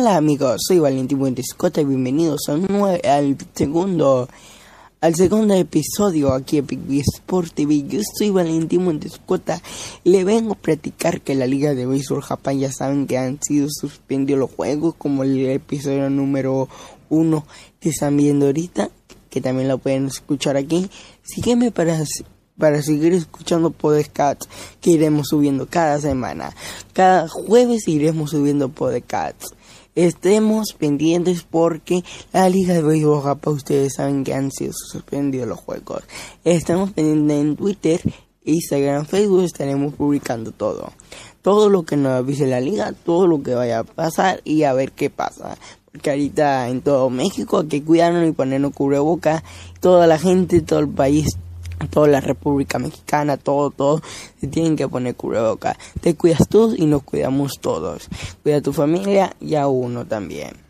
Hola amigos, soy Valentín Buentescota y bienvenidos al segundo al segundo episodio aquí en Big Sport TV. Yo soy Valentín Montescota. Le vengo a platicar que la Liga de Béisbol Japón ya saben que han sido suspendidos los juegos, como el episodio número uno que están viendo ahorita, que también lo pueden escuchar aquí. Sígueme para para seguir escuchando podcasts que iremos subiendo cada semana. Cada jueves iremos subiendo podcasts. Estemos pendientes porque la Liga de Béisbol Japón ustedes saben que han sido suspendidos los juegos. Estamos pendientes en Twitter, Instagram, Facebook, estaremos publicando todo. Todo lo que nos avise la liga, todo lo que vaya a pasar y a ver qué pasa. Porque ahorita en todo México hay que cuidarnos y ponernos cubreboca. Toda la gente, todo el país toda la República Mexicana, todo, todo, se tienen que poner cubreboca. Te cuidas tú y nos cuidamos todos. Cuida a tu familia y a uno también.